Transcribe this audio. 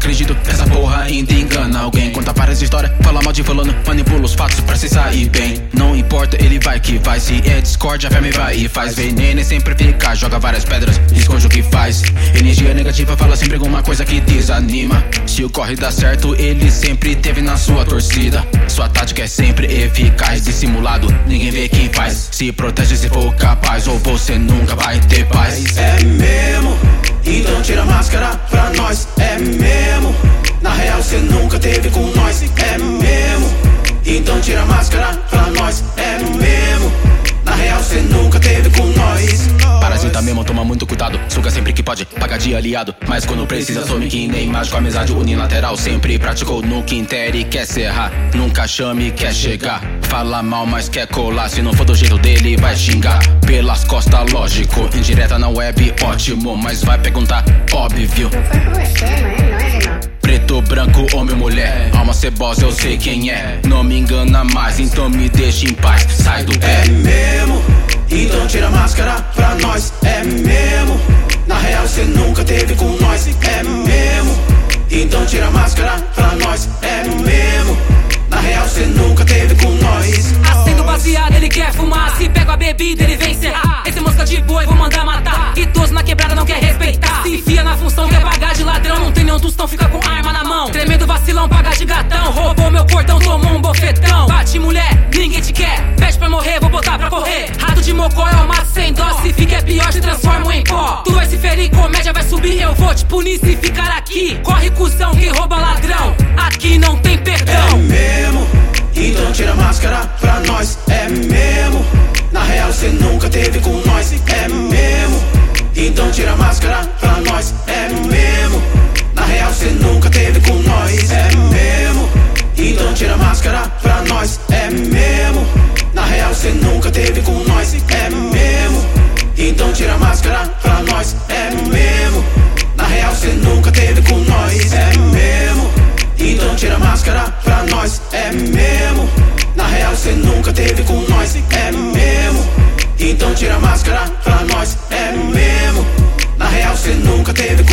acredito que essa porra ainda engana alguém. Conta várias histórias, fala mal de fulano, manipula os fatos pra se sair bem. Não importa, ele vai que vai. Se é discórdia, a verme vai e faz. Veneno e sempre fica, joga várias pedras, esconde o que faz. Energia negativa fala sempre alguma coisa que desanima. Se o corre dá certo, ele sempre teve na sua torcida. Sua tática é sempre eficaz, dissimulado, ninguém vê quem faz. Se protege se for capaz, ou você nunca vai ter paz. É mesmo? Mesmo? Na real cê nunca teve com nós. É mesmo? Então tira a máscara pra nós. É mesmo? Na real cê nunca teve com nós. Parasita mesmo, toma muito cuidado. Suga sempre que pode, paga de aliado. Mas quando precisa, some que nem mágico. Amizade unilateral, sempre praticou no quinter e quer serrar. Nunca chame, quer chegar. Fala mal, mas quer colar. Se não for do jeito dele, vai xingar. Ótimo. Mas vai perguntar, óbvio. Não foi com você, não é? É, irmão? Preto, branco, homem, mulher. Alma cebosa, eu sei quem é. Não me engana mais, então me deixa em paz. Sai do É pé. mesmo? Então tira a máscara pra nós. É mesmo? Na real cê nunca teve com nós. É mesmo? Então tira a máscara pra nós. É mesmo? Na real cê nunca teve com nós. Acendo baseado, ele quer fumar. Se pega a bebida, ele vem te punir se ficar aqui. Corre, cuzão, quem rouba ladrão. Aqui não tem É perdão. mesmo? Então tira a máscara pra nós. É mesmo? Na real cê nunca teve com nós. É mesmo? Então tira a máscara pra nós. É mesmo? Na real cê nunca teve com nós. É mesmo? Então tira a máscara pra nós. É mesmo? Na real cê nunca teve com nós. É mesmo? Então tira a máscara pra nós. É mesmo? Real cê nunca teve com nós. É mesmo? Então tira a máscara pra nós, é mesmo? Na real cê nunca teve com nós, é mesmo? Então tira a máscara pra nós, é mesmo? Na real cê nunca teve com.